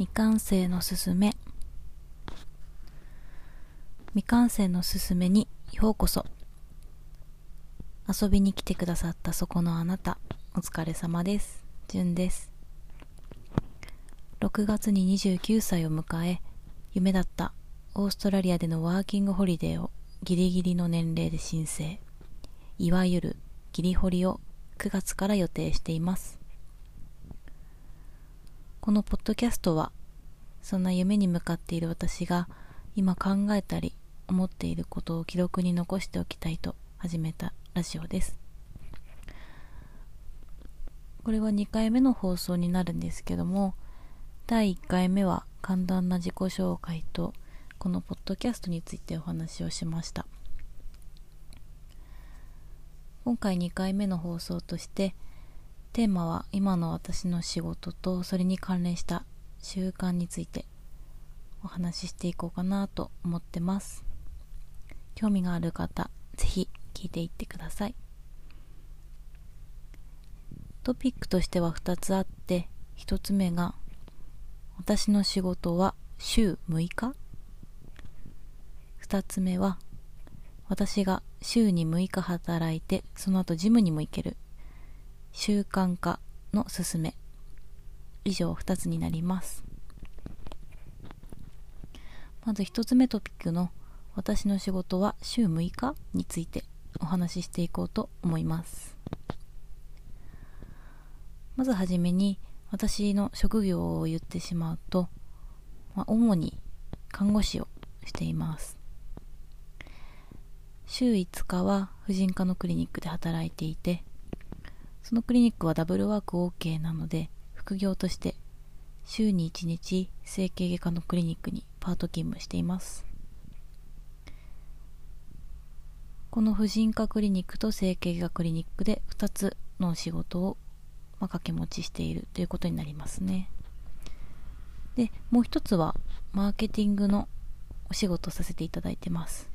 未完成のすすめ。未完成のすすめにようこそ。遊びに来てくださったそこのあなたお疲れ様です。じゅんです。6月に29歳を迎え夢だったオーストラリアでのワーキングホリデーをギリギリの年齢で申請。いわゆるギリホリを9月から予定しています。このポッドキャストはそんな夢に向かっている私が今考えたり思っていることを記録に残しておきたいと始めたラジオです。これは2回目の放送になるんですけども第1回目は簡単な自己紹介とこのポッドキャストについてお話をしました。今回2回目の放送としてテーマは今の私の仕事とそれに関連した習慣についてお話ししていこうかなと思ってます。興味がある方ぜひ聞いていってください。トピックとしては2つあって1つ目が私の仕事は週6日。2つ目は私が週に6日働いてその後ジムにも行ける。習慣化のすすめ。以上2つになります。まず1つ目トピックの私の仕事は週6日についてお話ししていこうと思います。まずはじめに私の職業を言ってしまうと、まあ、主に看護師をしています。週5日は婦人科のクリニックで働いていてそのクリニックはダブルワーク OK なので、副業として週に1日整形外科のクリニックにパート勤務しています。この婦人科クリニックと整形外科クリニックで2つの仕事を、まあ、掛け持ちしているということになりますね。で、もう一つはマーケティングのお仕事をさせていただいてます。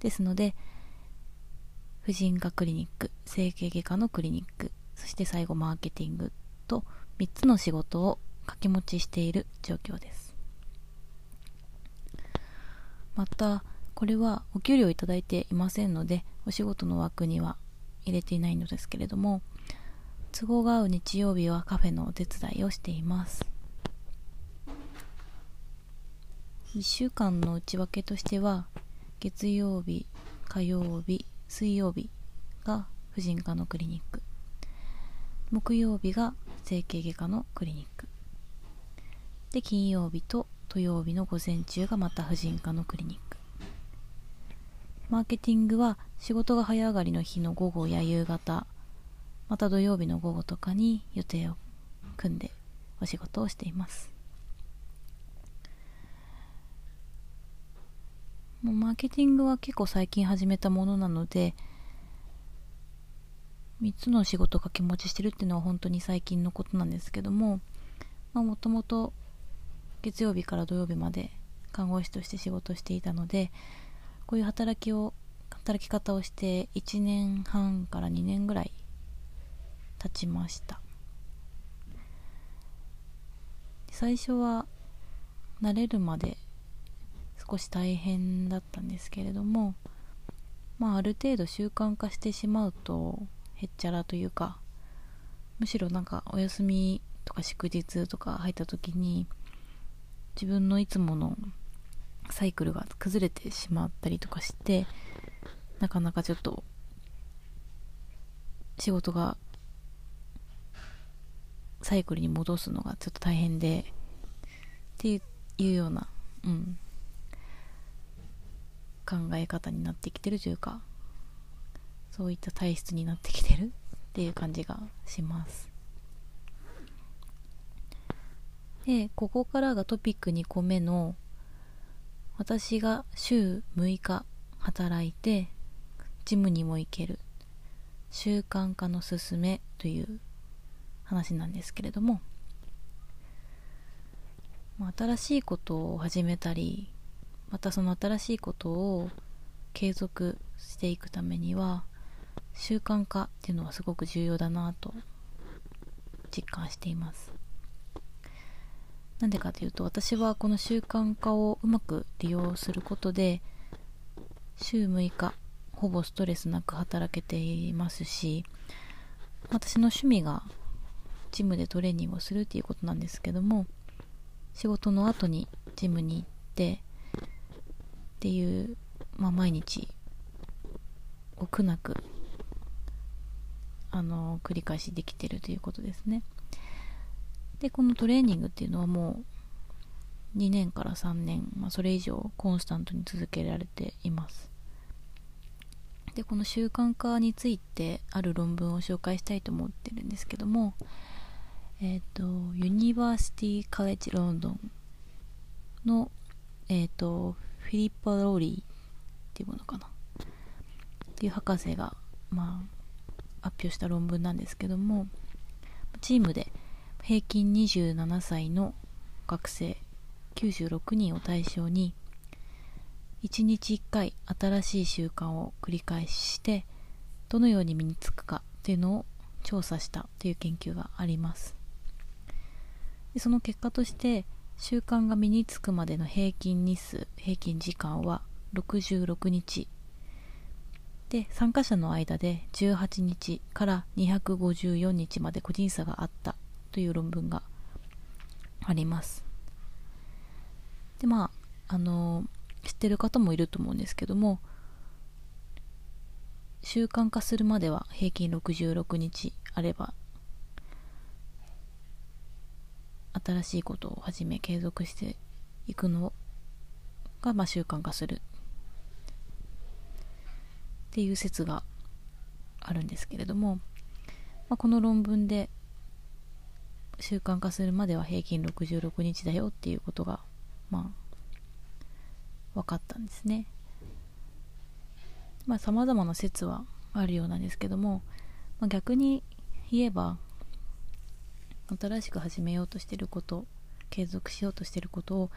ですので、婦人科クリニック、整形外科のクリニック、そして最後マーケティングと3つの仕事を掛け持ちしている状況です。また、これはお給料いただいていませんので、お仕事の枠には入れていないのですけれども、都合が合う日曜日はカフェのお手伝いをしています。1週間の内訳としては、月曜日、火曜日、水曜日が婦人科のクリニック。木曜日が整形外科のクリニック。で金曜日と土曜日の午前中がまた婦人科のクリニック。マーケティングは仕事が早上がりの日の午後や夕方。また土曜日の午後とかに予定を組んでお仕事をしています。もうマーケティングは結構最近始めたものなので3つの仕事掛け持ちしてるっていうのは本当に最近のことなんですけどももともと月曜日から土曜日まで看護師として仕事していたのでこういう働きを働き方をして1年半から2年ぐらい経ちました。最初は慣れるまで少し大変だったんですけれどもまあある程度習慣化してしまうとへっちゃらというかむしろなんかお休みとか祝日とか入った時に自分のいつものサイクルが崩れてしまったりとかしてなかなかちょっと仕事がサイクルに戻すのがちょっと大変でっていうような、うん、考え方になってきてるというかそういった体質になってきてるっていう感じがします。でここからがトピック2個目の私が週6日働いてジムにも行ける習慣化のすすめという話なんですけれども新しいことを始めたりまたその新しいことを継続していくためには習慣化っていうのはすごく重要だなと実感しています。なんでかというと私はこの習慣化をうまく利用することで週6日ほぼストレスなく働けていますし私の趣味がジムでトレーニングをするっていうことなんですけども仕事の後にジムに行ってっていう、まあ、毎日を苦なくあの繰り返しできてるということですね。でこのトレーニングっていうのはもう2年から3年、まあ、それ以上コンスタントに続けられています。でこの習慣化についてある論文を紹介したいと思ってるんですけどもえっ、ー、とユニバーシティ・カレッジ・ロンドンのえっ、ー、とフィリッパ・ローリーっていうものかな。っていう博士がまあ発表した論文なんですけどもチームで平均27歳の学生96人を対象に1日1回新しい習慣を繰り返してどのように身につくかっていうのを調査したという研究があります。でその結果として習慣が身につくまでの平均日数平均時間は66日。で参加者の間で18日から254日まで個人差があったという論文があります。でまああの知ってる方もいると思うんですけども習慣化するまでは平均66日あれば新しいことを始め継続していくのが、まあ、習慣化する。っていう説があるんですけれども、まあ、この論文で習慣化するまでは平均66日だよっていうことがまあ分かったんですね。まあ様々な説はあるようなんですけども、まあ、逆に言えば新しく始めようとしてること継続しようとしてることを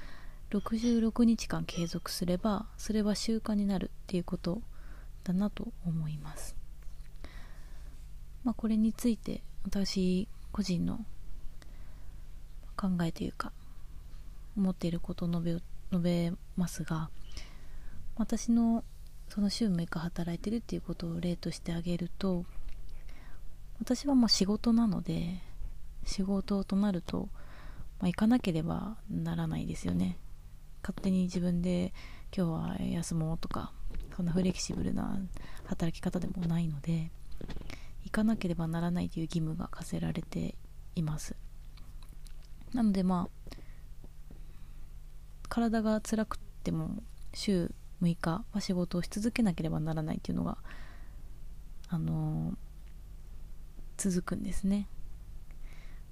66日間継続すればそれは習慣になるっていうことだなと思います。まあこれについて私個人の考えというか思っていることを述べ述べますが私のその週6日働いてるっていうことを例としてあげると私はまあ仕事なので仕事となると、まあ、行かなければならないですよね。勝手に自分で今日は休もうとかそんなフレキシブルな働き方でもないので行かなければならないという義務が課せられています。なのでまあ体が辛くても週6日は仕事をし続けなければならないっていうのがあのー、続くんですね、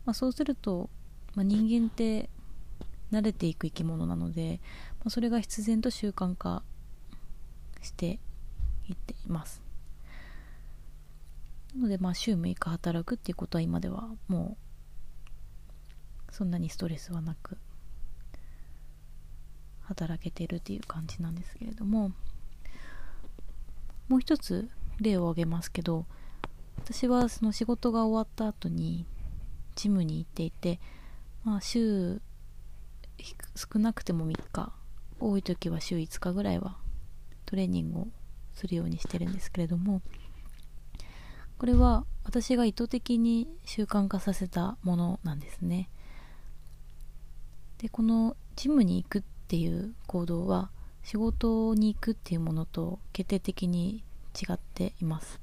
まあ、そうすると、まあ、人間って慣れていく生き物なので、まあ、それが必然と習慣化していっています。なのでまあ週6日働くっていうことは今ではもうそんなにストレスはなく働けてるっていう感じなんですけれどももう一つ例を挙げますけど私はその仕事が終わった後にジムに行っていてまあ週少なくても3日多い時は週5日ぐらいはトレーニングをするようにしてるんですけれどもこれは私が意図的に習慣化させたものなんですね。でこのジムに行くっていう行動は仕事に行くっていうものと決定的に違っています。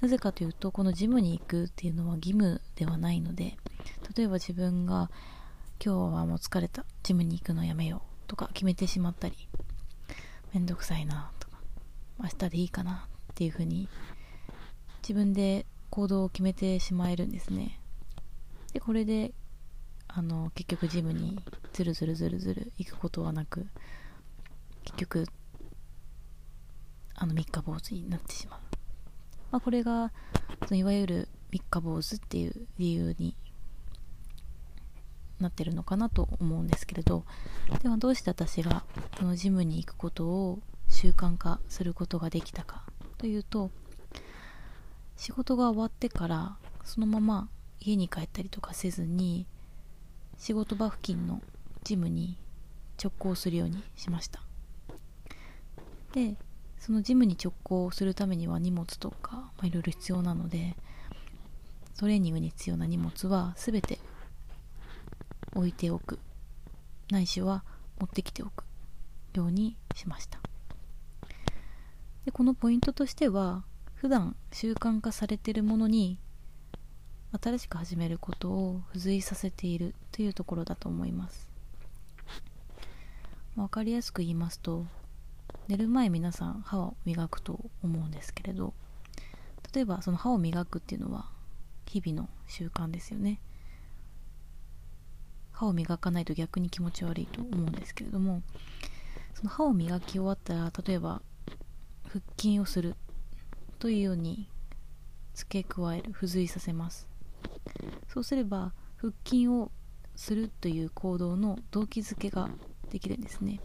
なぜかというとこのジムに行くっていうのは義務ではないので例えば自分が今日はもう疲れたジムに行くのやめようとか決めてしまったりめんどくさいなとか明日でいいかなっていうふうに自分で行動を決めてしまえるんですね。でこれであの結局ジムにずるずるずるずる行くことはなく結局あの三日坊主になってしまう、まあ、これがそのいわゆる三日坊主っていう理由になってるのかなと思うんですけれど。ではどうして私がこのジムに行くことを習慣化することができたかというと仕事が終わってからそのまま家に帰ったりとかせずに仕事場付近のジムに直行するようにしました。でそのジムに直行するためには荷物とかいろいろ必要なのでトレーニングに必要な荷物は全て置いておく。ないしは持ってきておくようにしました。でこのポイントとしては普段習慣化されているものに新しく始めることを付随させているというところだと思います。分かりやすく言いますと寝る前皆さん歯を磨くと思うんですけれど例えばその歯を磨くっていうのは日々の習慣ですよね。歯を磨かないと逆に気持ち悪いと思うんですけれどもその歯を磨き終わったら例えば腹筋をするというように付け加える付随させます。そうすれば腹筋をするという行動の動機づけができるんですね。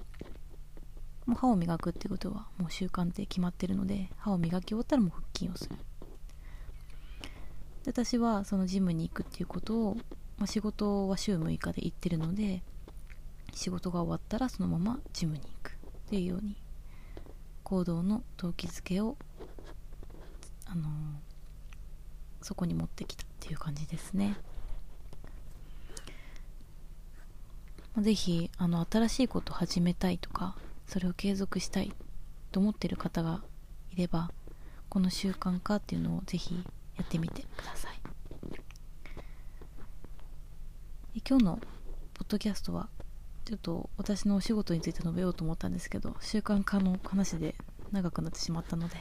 もう歯を磨くっていうことはもう習慣って決まってるので歯を磨き終わったらもう腹筋をする。私はそのジムに行くっていうことを、まあ、仕事は週6日で行ってるので仕事が終わったらそのままジムに行く。っていうように行動の動機づけをあのー、そこに持ってきたっていう感じですね。ぜひあの新しいことを始めたいとかそれを継続したいと思ってる方がいればこの習慣化っていうのをぜひやってみてください。今日のポッドキャストはちょっと私のお仕事について述べようと思ったんですけど習慣化の話で長くなってしまったので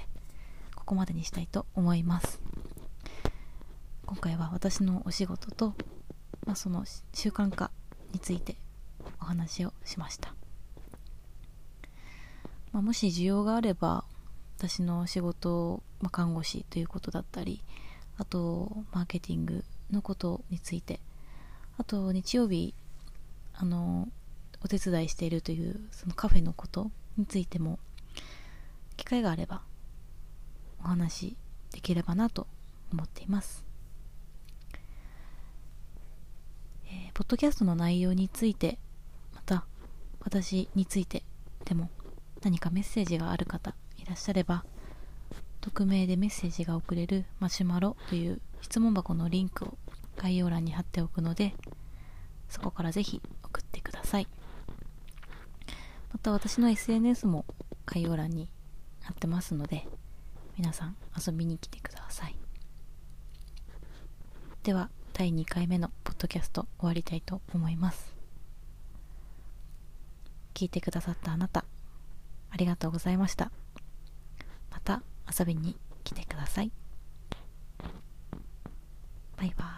ここまでにしたいと思います。今回は私のお仕事と、まあ、その習慣化についてお話をしました、まあ、もし需要があれば私の仕事、まあ、看護師ということだったりあとマーケティングのことについてあと日曜日あのお手伝いしているというそのカフェのことについても機会があればお話しできればなと思っています、えー、ポッドキャストの内容についてまた私についてでも何かメッセージがある方いらっしゃれば匿名でメッセージが送れるマシュマロという質問箱のリンクを概要欄に貼っておくのでそこからぜひ送ってください。また私の SNS も概要欄に貼ってますので皆さん遊びに来てください。では第2回目のポッドキャスト終わりたいと思います。聞いてくださったあなたありがとうございました。また遊びに来てください。バイバイ。